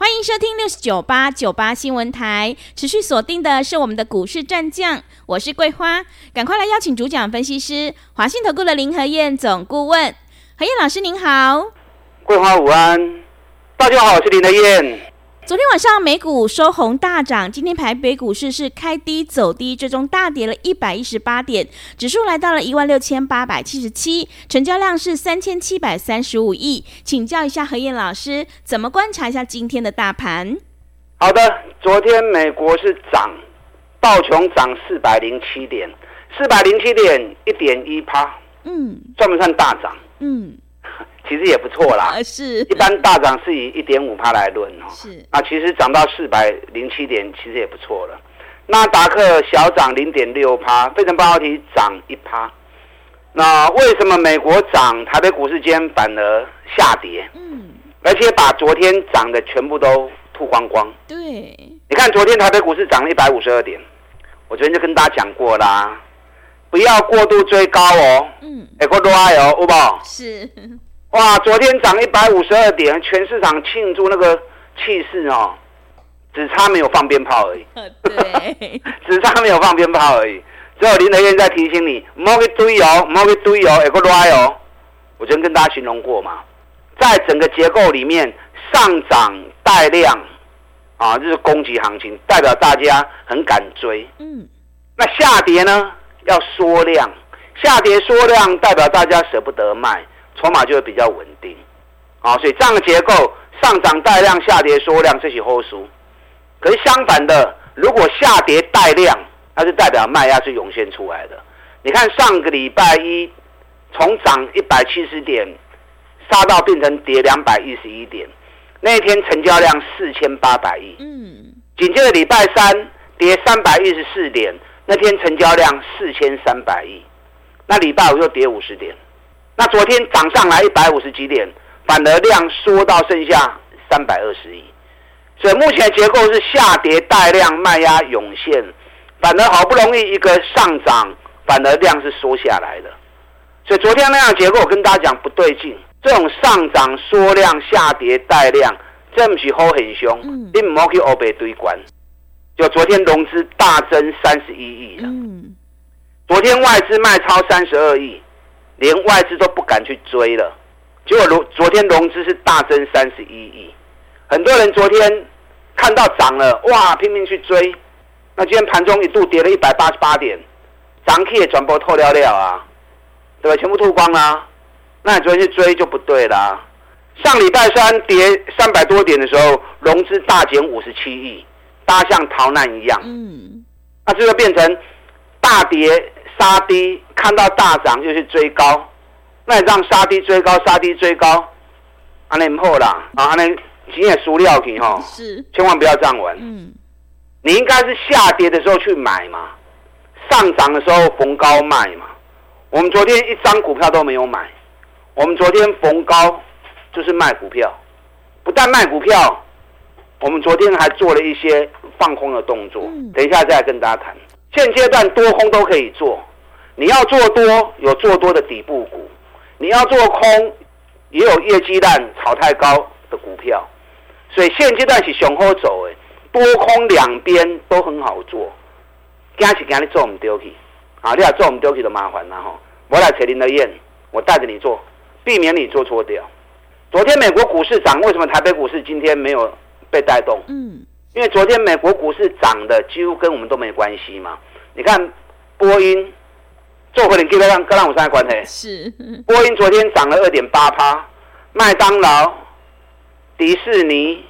欢迎收听六四九八九八新闻台，持续锁定的是我们的股市战将，我是桂花，赶快来邀请主讲分析师华信投顾的林和燕总顾问，何燕老师您好，桂花午安，大家好，我是林和燕。昨天晚上美股收红大涨，今天台北股市是开低走低，最终大跌了一百一十八点，指数来到了一万六千八百七十七，成交量是三千七百三十五亿。请教一下何燕老师，怎么观察一下今天的大盘？好的，昨天美国是涨，道琼涨四百零七点，四百零七点一点一趴，嗯，算不算大涨？嗯。其实也不错啦，是，一般大涨是以一点五趴来论哦，是，那其实涨到四百零七点，其实也不错了。纳达克小涨零点六趴，费城半导体涨一趴。那为什么美国涨，台北股市间反而下跌？嗯，而且把昨天涨的全部都吐光光。对，你看昨天台北股市涨了一百五十二点，我昨天就跟大家讲过啦，不要过度追高哦。嗯，哎，过度爱哦，好不好？是。哇！昨天涨一百五十二点，全市场庆祝那个气势哦，只差没有放鞭炮而已。对，只差没有放鞭炮而已。只有林德燕在提醒你，莫去堆哦，莫去堆哦，一个来哦。我昨天跟大家形容过嘛，在整个结构里面，上涨带量啊，就是攻击行情，代表大家很敢追。嗯。那下跌呢，要缩量，下跌缩量代表大家舍不得卖。筹码就会比较稳定，啊，所以这样的结构，上涨带量，下跌缩量，这是后输。可是相反的，如果下跌带量，那就代表卖压是涌现出来的。你看上个礼拜一，从涨一百七十点，杀到变成跌两百一十一点，那一天成交量四千八百亿。嗯。紧接着礼拜三跌三百一十四点，那天成交量四千三百亿，那礼拜五又跌五十点。那昨天涨上来一百五十几点，反而量缩到剩下三百二十亿，所以目前结构是下跌带量卖压涌现，反而好不容易一个上涨，反而量是缩下来的，所以昨天那样结构我跟大家讲不对劲，这种上涨缩量下跌带量，这不是好很凶，你唔好去欧北堆关，就昨天融资大增三十一亿了，昨天外资卖超三十二亿。连外资都不敢去追了，结果昨昨天融资是大增三十一亿，很多人昨天看到涨了，哇，拼命去追。那今天盘中一度跌了一百八十八点，涨起也转播透了了啊，对吧？全部吐光了。那你昨天去追就不对啦。上礼拜三跌三百多点的时候，融资大减五十七亿，大家像逃难一样。嗯，那这就变成大跌。杀低看到大涨就去追高，那你让杀低追高，杀低追高，安尼唔好啦，啊，安尼钱也输料去吼，是，千万不要这样玩。嗯，你应该是下跌的时候去买嘛，上涨的时候逢高卖嘛。我们昨天一张股票都没有买，我们昨天逢高就是卖股票，不但卖股票，我们昨天还做了一些放空的动作，等一下再来跟大家谈。现阶段多空都可以做。你要做多，有做多的底部股；你要做空，也有业绩烂、炒太高的股票。所以现阶段是雄厚走，诶，多空两边都很好做。惊是惊你做唔丢去，啊，你要做唔丢去就麻烦了哈。我来扯林德燕，我带着你做，避免你做错掉。昨天美国股市涨，为什么台北股市今天没有被带动？嗯，因为昨天美国股市涨的几乎跟我们都没关系嘛。你看波音。做回你跟让跟让我三个关系是，波音昨天涨了二点八趴，麦当劳、迪士尼、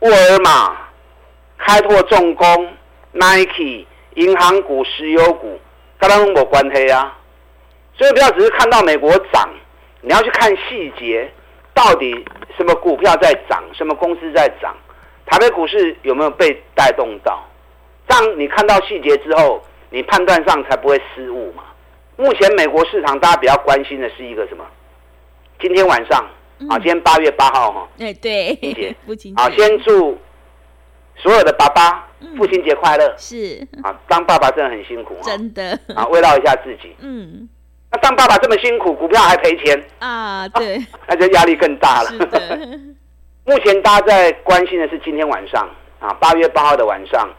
沃尔玛、开拓重工、Nike、银行股、石油股，跟他们有关系啊。所以不要只是看到美国涨，你要去看细节，到底什么股票在涨，什么公司在涨，台北股市有没有被带动到？当你看到细节之后，你判断上才不会失误嘛。目前美国市场大家比较关心的是一个什么？今天晚上、嗯、啊，今天八月八号哈，哎对，父亲节啊，先祝所有的爸爸父亲节快乐。是啊，当爸爸真的很辛苦，真的啊，慰劳一下自己。嗯，那当爸爸这么辛苦，股票还赔钱啊？对，啊、那就压力更大了。目前大家在关心的是今天晚上啊，八月八号的晚上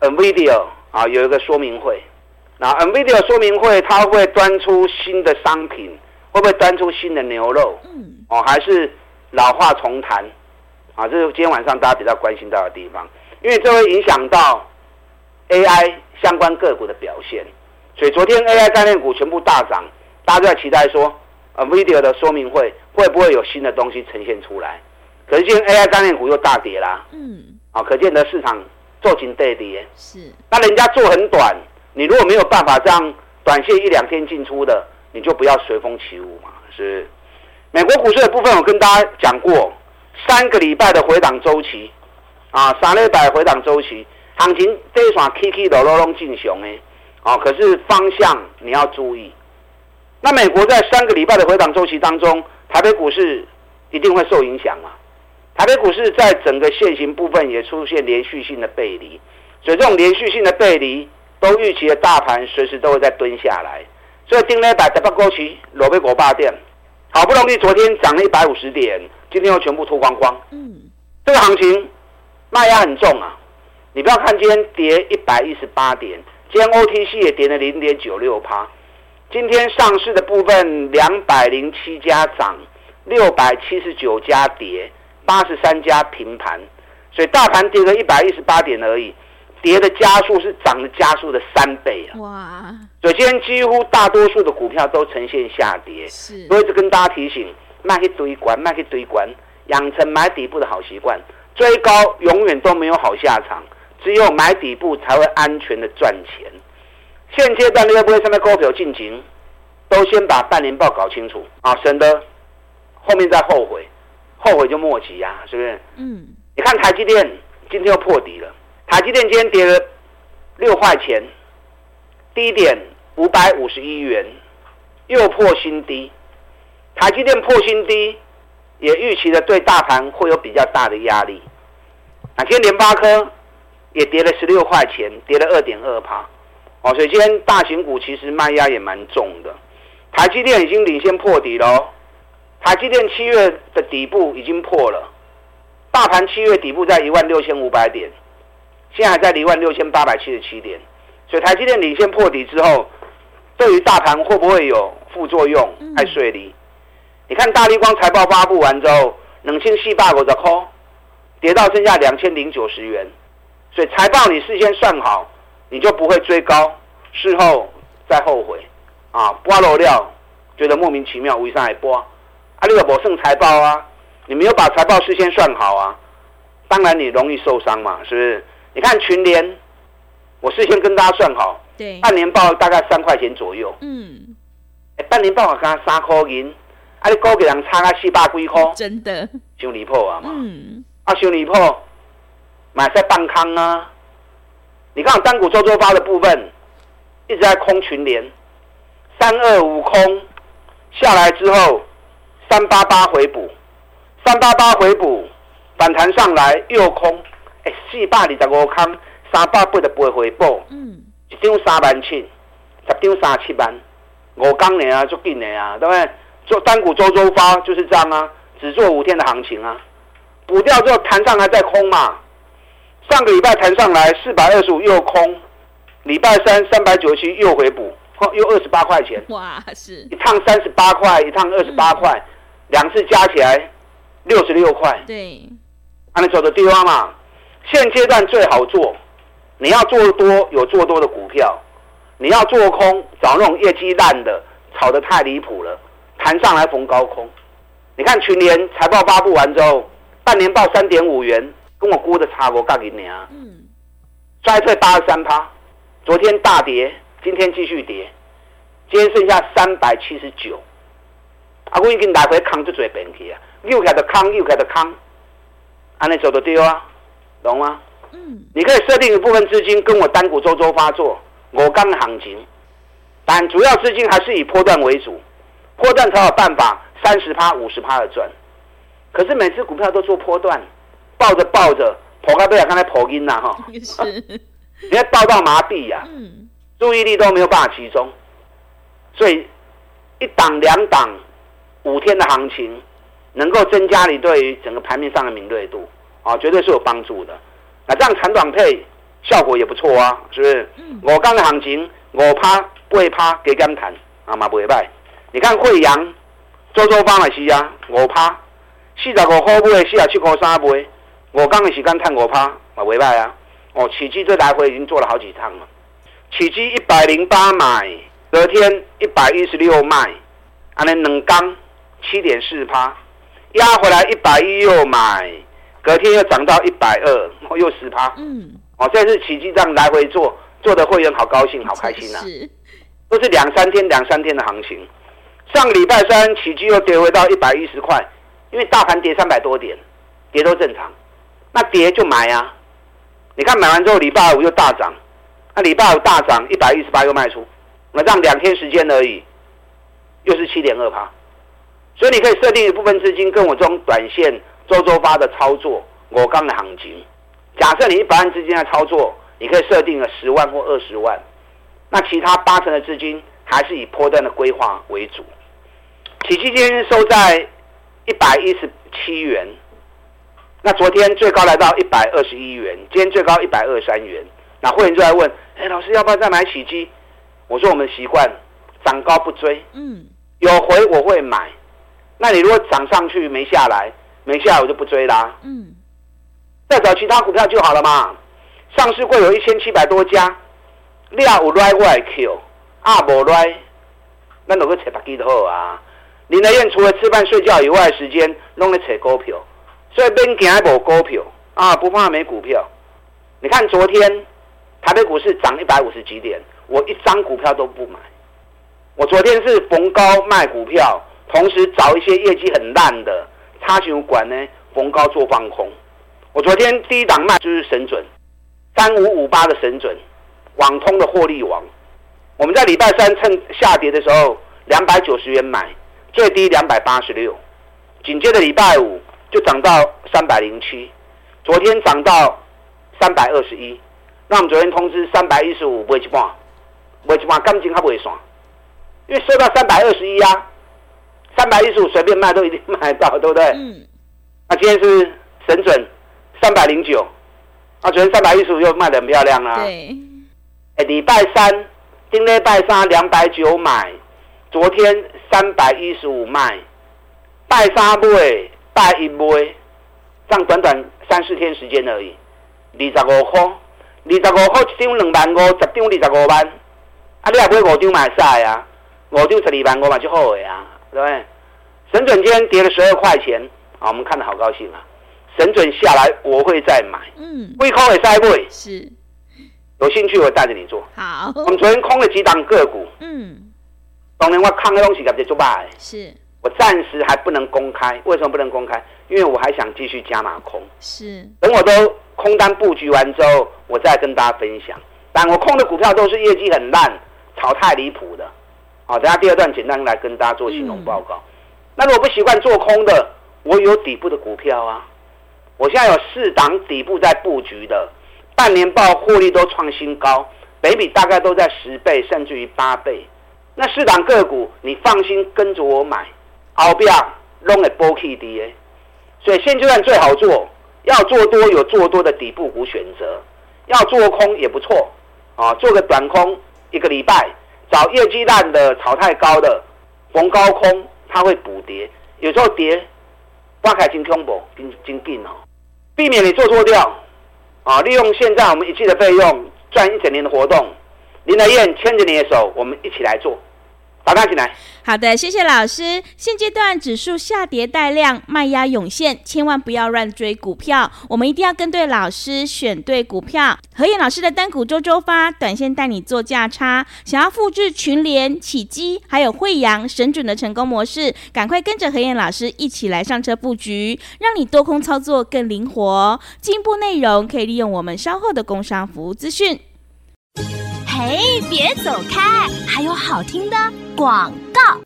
，NVIDIA 啊有一个说明会。那 NVIDIA 说明会，它会端出新的商品，会不会端出新的牛肉？嗯，哦，还是老话重谈？啊，这是今天晚上大家比较关心到的地方，因为这会影响到 AI 相关个股的表现。所以昨天 AI 概念股全部大涨，大家都在期待说，NVIDIA 的说明会会不会有新的东西呈现出来？可是今天 AI 概念股又大跌啦。嗯，啊，可见得市场做紧对跌。是，那人家做很短。你如果没有办法这样短线一两天进出的，你就不要随风起舞嘛。是，美国股市的部分，我跟大家讲过，三个礼拜的回档周期，啊，三礼拜回档周期，行情这一段起起落落拢进熊诶，啊，可是方向你要注意。那美国在三个礼拜的回档周期当中，台北股市一定会受影响嘛？台北股市在整个线型部分也出现连续性的背离，所以这种连续性的背离。都预期的大盘随时都会再蹲下来，所以今天百十八过去，罗贝果霸店，好不容易昨天涨了一百五十点，今天又全部脱光光。嗯，这个行情卖压很重啊！你不要看今天跌一百一十八点，今天 OTC 也跌了零点九六趴。今天上市的部分两百零七家涨，六百七十九家跌，八十三家平盘，所以大盘跌了一百一十八点而已。跌的加速是涨的加速的三倍啊！哇！所以今天几乎大多数的股票都呈现下跌。是，所以就跟大家提醒，卖去堆关，卖去堆关，养成买底部的好习惯。追高永远都没有好下场，只有买底部才会安全的赚钱。现阶段你会不会上面股票进行，都先把半年报搞清楚啊，省得后面再后悔，后悔就莫及呀，是不是？嗯。你看台积电今天又破底了。台积电今天跌了六块钱，低点五百五十一元，又破新低。台积电破新低，也预期的对大盘会有比较大的压力。那今天联发科也跌了十六块钱，跌了二点二趴。哦，所以今天大型股其实卖压也蛮重的。台积电已经领先破底喽，台积电七月的底部已经破了，大盘七月底部在一万六千五百点。现在还在一万六千八百七十七点，所以台积电领先破底之后，对于大盘会不会有副作用？太顺利。你看大立光财报发布完之后，两千四百五十块，跌到剩下两千零九十元。所以财报你事先算好，你就不会追高，事后再后悔啊！拨漏料，觉得莫名其妙，为啥还拨？啊，你有没剩财报啊？你没有把财报事先算好啊？当然你容易受伤嘛，是不是？你看群联，我事先跟大家算好，对，半年报大概三块钱左右。嗯，哎，半年报我刚刚三块银，啊，你高给人差个四百几块，真的，修离谱啊嘛。嗯，啊，修离谱，买在半康啊。你看单股周周发的部分一直在空群联，三二五空下来之后，三八八回补，三八八回补反弹上来又空。四百二十五空，三百八十八回报，嗯，一张三万七，十张三十七万，五天呢啊，足紧的啊，对不对？做单股周周发就是这样啊，只做五天的行情啊，补掉之后弹上来再空嘛。上个礼拜弹上来四百二十五又空，礼拜三三百九十七又回补，又二十八块钱。哇，是一趟三十八块，一趟二十八块，两、嗯、次加起来六十六块。对，那你走的地方嘛。现阶段最好做，你要做多有做多的股票，你要做空找那种业绩烂的，炒得太离谱了，弹上来逢高空。你看群联财报发布完之后，半年报三点五元，跟我估的差不多干给你啊。嗯。衰退八十三趴，昨天大跌，今天继续跌，今天剩下三百七十九。啊，我已经来回扛就嘴本去啊，又开的扛，又开的扛，安尼走得丢啊。懂吗？嗯，你可以设定一部分资金跟我单股周周发作，我刚行情，但主要资金还是以波段为主，波段才有办法三十趴、五十趴的赚。可是每次股票都做波段，抱着抱着，跑开不了，刚才跑音了哈，你看抱到麻痹呀、啊，注意力都没有办法集中，所以一档两档五天的行情，能够增加你对于整个盘面上的敏锐度啊，绝对是有帮助的。那这样长短配效果也不错啊，是不是？五刚的行情五趴八趴给他们谈啊嘛不会败。你看惠阳周周方也是啊，五趴四十五块买，四十七块三买，五刚的时间赚五趴嘛不会败啊。哦，起基这来回已经做了好几趟了。起基一百零八买，隔天一百一十六卖，安尼两刚七点四趴，压回来一百一又买，隔天又涨到一百二，又十趴。嗯，哦，这是奇迹这样来回做，做的会员好高兴，好开心啊！是，都是两三天两三天的行情。上个礼拜三奇迹又跌回到一百一十块，因为大盘跌三百多点，跌都正常，那跌就买啊。你看买完之后，礼拜五又大涨，那礼拜五大涨一百一十八又卖出，那这样两天时间而已，又是七点二趴。所以你可以设定一部分资金跟我这种短线周周发的操作，我刚的行情。假设你一百万资金的操作，你可以设定了十万或二十万，那其他八成的资金还是以波段的规划为主。起基今天收在一百一十七元。那昨天最高来到一百二十一元，今天最高一百二十三元。那会员就来问：哎，老师要不要再买起基？我说我们习惯涨高不追，嗯，有回我会买。那你如果涨上去没下来，没下来我就不追啦，嗯，再找其他股票就好了嘛。上市柜有一千七百多家，你有来我来 Q，啊无来，那哪个扯白鸡的好啊？林德燕除了吃饭睡觉以外的时间，拢在扯股票。所以边行还无股票啊，不怕没股票。你看昨天台北股市涨一百五十几点，我一张股票都不买。我昨天是逢高卖股票，同时找一些业绩很烂的差球管呢，逢高做放空。我昨天第一档卖就是神准，三五五八的神准，网通的获利王。我们在礼拜三趁下跌的时候，两百九十元买，最低两百八十六，紧接着礼拜五。就涨到三百零七，昨天涨到三百二十一，那我们昨天通知三百一十五不会去半，不会去半，感情还不会爽，因为收到三百二十一啊，三百一十五随便卖都一定卖到，对不对？嗯。那今天是神准三百零九，啊，昨天三百一十五又卖的很漂亮啊。对。哎，礼拜三，今天礼拜三两百九买，昨天三百一十五卖，拜三买。拜一买，这样短短三四天时间而已，二十五块，二十五块一张两万五，十张二十五万，啊，你也买五张买晒啊，五张十二万五嘛就好了呀，对不对？神准今天跌了十二块钱，啊，我们看的好高兴啊！神准下来我会再买，嗯，会空也再会，是，有兴趣我带着你做。好，我们昨天空了几档个股，嗯，当然我看的东西特别做卖，是。我暂时还不能公开，为什么不能公开？因为我还想继续加码空。是，等我都空单布局完之后，我再跟大家分享。但我空的股票都是业绩很烂、炒太离谱的。好，等下第二段简单来跟大家做形容报告。嗯、那如果不习惯做空的，我有底部的股票啊。我现在有四档底部在布局的，半年报获利都创新高，北比大概都在十倍甚至于八倍。那四档个股，你放心跟着我买。后边拢会波起的，所以现阶段最好做，要做多有做多的底部股选择，要做空也不错啊，做个短空一个礼拜，找业绩烂的、炒太高的逢高空，它会补跌，有时候跌挖开金空博金金锭哦，避免你做错掉。啊，利用现在我们一季的费用赚一整年的活动，林德燕牵着你的手，我们一起来做。打开进来。好的，谢谢老师。现阶段指数下跌带量，卖压涌现，千万不要乱追股票。我们一定要跟对老师，选对股票。何燕老师的单股周周发，短线带你做价差。想要复制群联、起基还有惠阳、神准的成功模式，赶快跟着何燕老师一起来上车布局，让你多空操作更灵活。进一步内容可以利用我们稍后的工商服务资讯。嘿，别走开，还有好听的广告。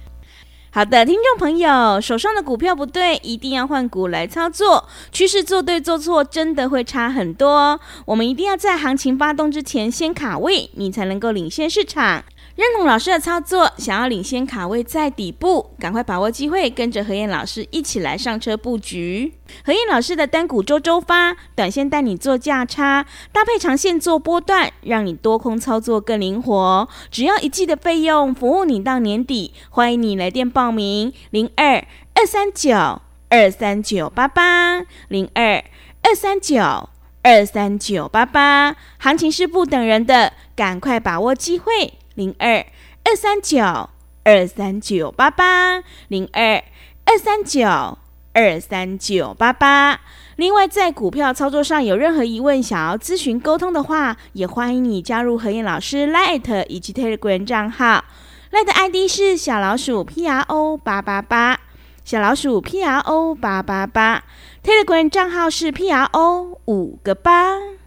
好的，听众朋友，手上的股票不对，一定要换股来操作。趋势做对做错，真的会差很多。我们一定要在行情发动之前先卡位，你才能够领先市场。认同老师的操作，想要领先卡位在底部，赶快把握机会，跟着何燕老师一起来上车布局。何燕老师的单股周周发，短线带你做价差，搭配长线做波段，让你多空操作更灵活。只要一季的费用，服务你到年底。欢迎你来电报名：零二二三九二三九八八零二二三九二三九八八。行情是不等人的，赶快把握机会。零二二三九二三九八八，零二二三九二三九八八。另外，在股票操作上有任何疑问，想要咨询沟通的话，也欢迎你加入何燕老师 Light 以及 Telegram 账号。Light ID 是小老鼠 P R O 八八八，小老鼠 P R O 八八八。Telegram 账号是 P R O 五个八。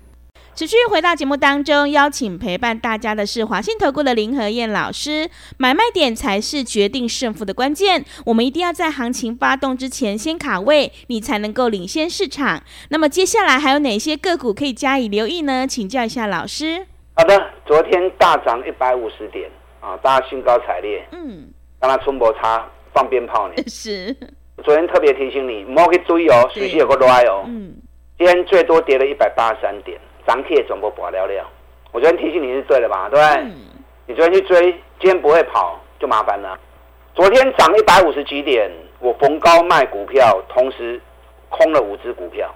持续回到节目当中，邀请陪伴大家的是华信投顾的林和燕老师。买卖点才是决定胜负的关键，我们一定要在行情发动之前先卡位，你才能够领先市场。那么接下来还有哪些个股可以加以留意呢？请教一下老师。好的，昨天大涨一百五十点啊，大家兴高采烈。嗯，让他春博差放鞭炮呢。是。昨天特别提醒你，莫去追哦，随时有个来哦。嗯。今天最多跌了一百八十三点。涨铁全部拔了了，我昨天提醒你是对的吧？对不对？嗯、你昨天去追，今天不会跑就麻烦了。昨天涨一百五十几点，我逢高卖股票，同时空了五只股票。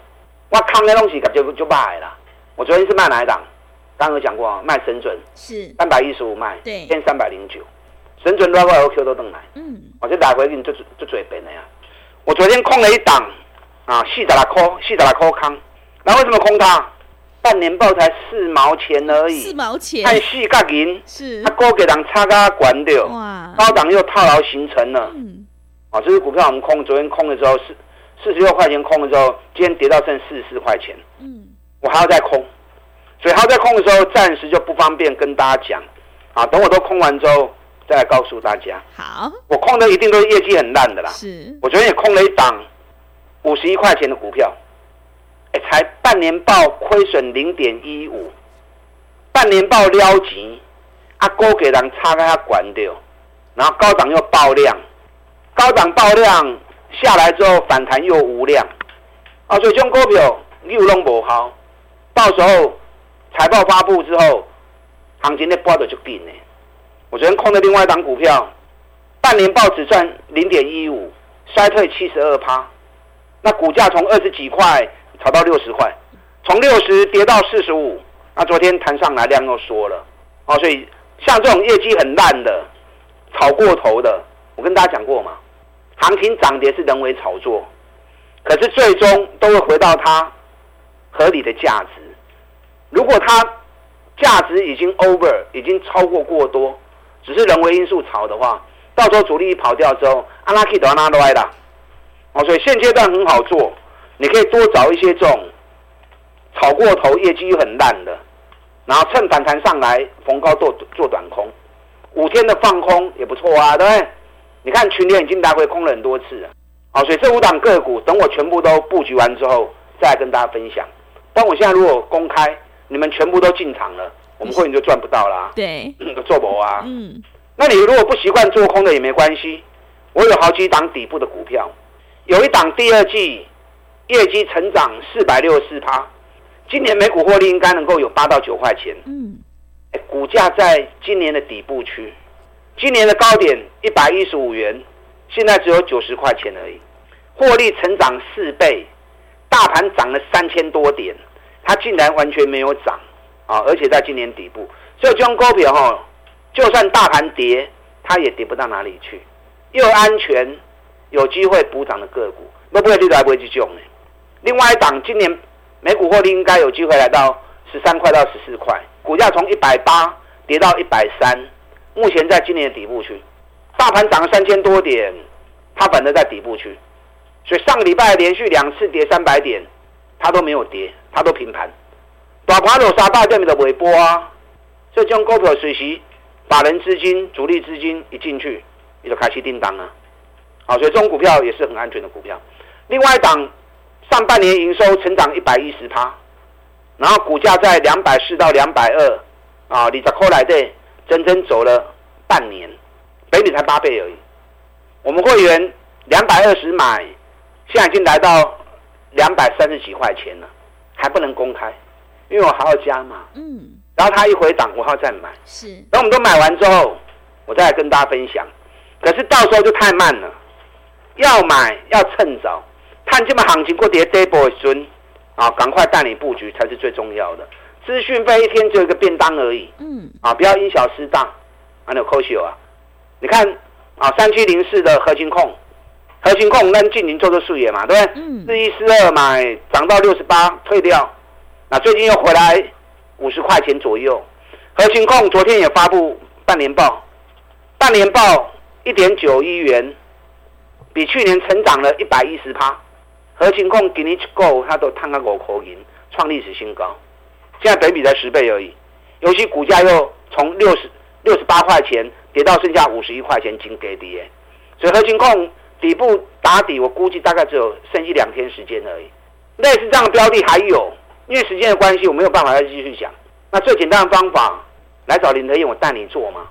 我空的东西就就卖了。我昨天是卖哪一档？刚刚有讲过啊，卖神准是三百一十五卖，对，现三百零九。神准拉过来 Q 都登来，嗯，我就打回给你就就嘴笨了呀。我昨天空了一档啊，四十六块，四十六块空。那为什么空它？半年报才四毛钱而已，四毛钱，太细个银，是，他高给人差价管掉，哇，高档又套牢形成了，嗯，啊，这支股票我们空，昨天空的时候是四十六块钱空的时候，今天跌到剩四十四块钱，嗯，我还要再空，所以还要再空的时候，暂时就不方便跟大家讲，啊，等我都空完之后再来告诉大家。好，我空的一定都是业绩很烂的啦，是，我昨天也空了一档五十一块钱的股票。才半年报亏损零点一五，半年报撩急，阿哥给人差开他管掉，然后高档又爆量，高档爆量下来之后反弹又无量，啊，所以这种股票又弄不好，到时候财报发布之后，行情的波的就变了。我昨天空的另外一档股票，半年报只赚零点一五，衰退七十二趴，那股价从二十几块。炒到六十块，从六十跌到四十五，那昨天弹上来量又缩了，哦，所以像这种业绩很烂的、炒过头的，我跟大家讲过嘛，行情涨跌是人为炒作，可是最终都会回到它合理的价值。如果它价值已经 over，已经超过过多，只是人为因素炒的话，到时候主力跑掉之后，阿拉 K 都要拿来的，哦，所以现阶段很好做。你可以多找一些这种炒过头、业绩又很烂的，然后趁反弹上来逢高做做短空，五天的放空也不错啊，对不对？你看群联已经来回空了很多次了，好，所以这五档个股等我全部都布局完之后，再来跟大家分享。但我现在如果公开，你们全部都进场了，我们会员就赚不到啦。对，做不啊。嗯，那你如果不习惯做空的也没关系，我有好几档底部的股票，有一档第二季。业绩成长四百六十四趴，今年每股获利应该能够有八到九块钱。嗯，股价在今年的底部区，今年的高点一百一十五元，现在只有九十块钱而已，获利成长四倍，大盘涨了三千多点，它竟然完全没有涨啊！而且在今年底部，所以这种股票哈，就算大盘跌，它也跌不到哪里去，又安全，有机会补涨的个股，那不会你来不会去救呢？另外一档今年每股获利应该有机会来到十三块到十四块，股价从一百八跌到一百三，目前在今年的底部区，大盘涨了三千多点，它反正在底部区，所以上个礼拜连续两次跌三百点，它都没有跌，它都平盘，大盘落三百点的尾波啊，所以这种股票随时法人资金、主力资金一进去，你就开始叮当了。好，所以这种股票也是很安全的股票。另外一档上半年营收成长一百一十趴，然后股价在两百四到两百二，啊，你在后来的整整走了半年，北比才八倍而已。我们会员两百二十买，现在已经来到两百三十几块钱了，还不能公开，因为我还要加嘛。嗯。然后它一回档，我还要再买。是。等我们都买完之后，我再来跟大家分享。可是到时候就太慢了，要买要趁早，看这么行情过跌跌波顺啊，赶快带你布局才是最重要的。资讯费一天只有一个便当而已。嗯。啊，不要因小失大，还有扣秀啊！你看。啊，三七零四的核心控，核心控跟近零做做数也嘛，对不对？嗯。四一四二买涨到六十八，退掉，那最近又回来五十块钱左右。核心控昨天也发布半年报，半年报一点九亿元，比去年成长了一百一十趴。合勤控给你一购，它都探个五块银，创历史新高。现在本比才十倍而已，尤其股价又从六十六十八块钱。跌到剩下五十一块钱，金给跌，所以合勤控底部打底，我估计大概只有剩一两天时间而已。类似这样的标的还有，因为时间的关系，我没有办法再继续讲。那最简单的方法，来找林德燕，我带你做嘛。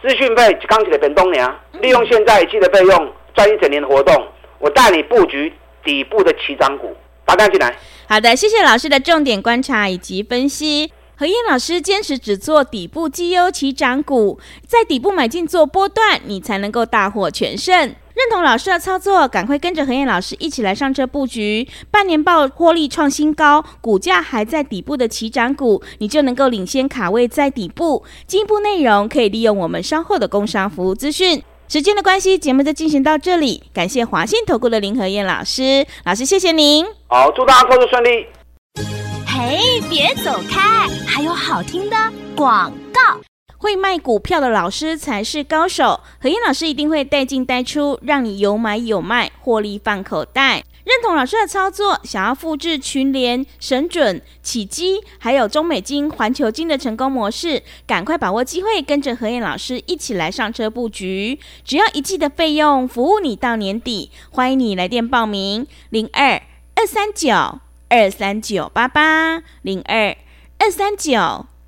资讯费刚起的本东娘，利用现在一季的费用赚一整年的活动，我带你布局底部的起涨股，打电进来。好的，谢谢老师的重点观察以及分析。何燕老师坚持只做底部绩优起涨股，在底部买进做波段，你才能够大获全胜。认同老师的操作，赶快跟着何燕老师一起来上车布局。半年报获利创新高，股价还在底部的起涨股，你就能够领先卡位在底部。进一步内容可以利用我们稍后的工商服务资讯。时间的关系，节目就进行到这里。感谢华信投顾的林和燕老师，老师谢谢您。好，祝大家操作顺利。嘿，别走开！还有好听的广告。会卖股票的老师才是高手。何燕老师一定会带进带出，让你有买有卖，获利放口袋。认同老师的操作，想要复制群联、神准、启基，还有中美金、环球金的成功模式，赶快把握机会，跟着何燕老师一起来上车布局。只要一季的费用，服务你到年底。欢迎你来电报名：零二二三九。二三九八八零二二三九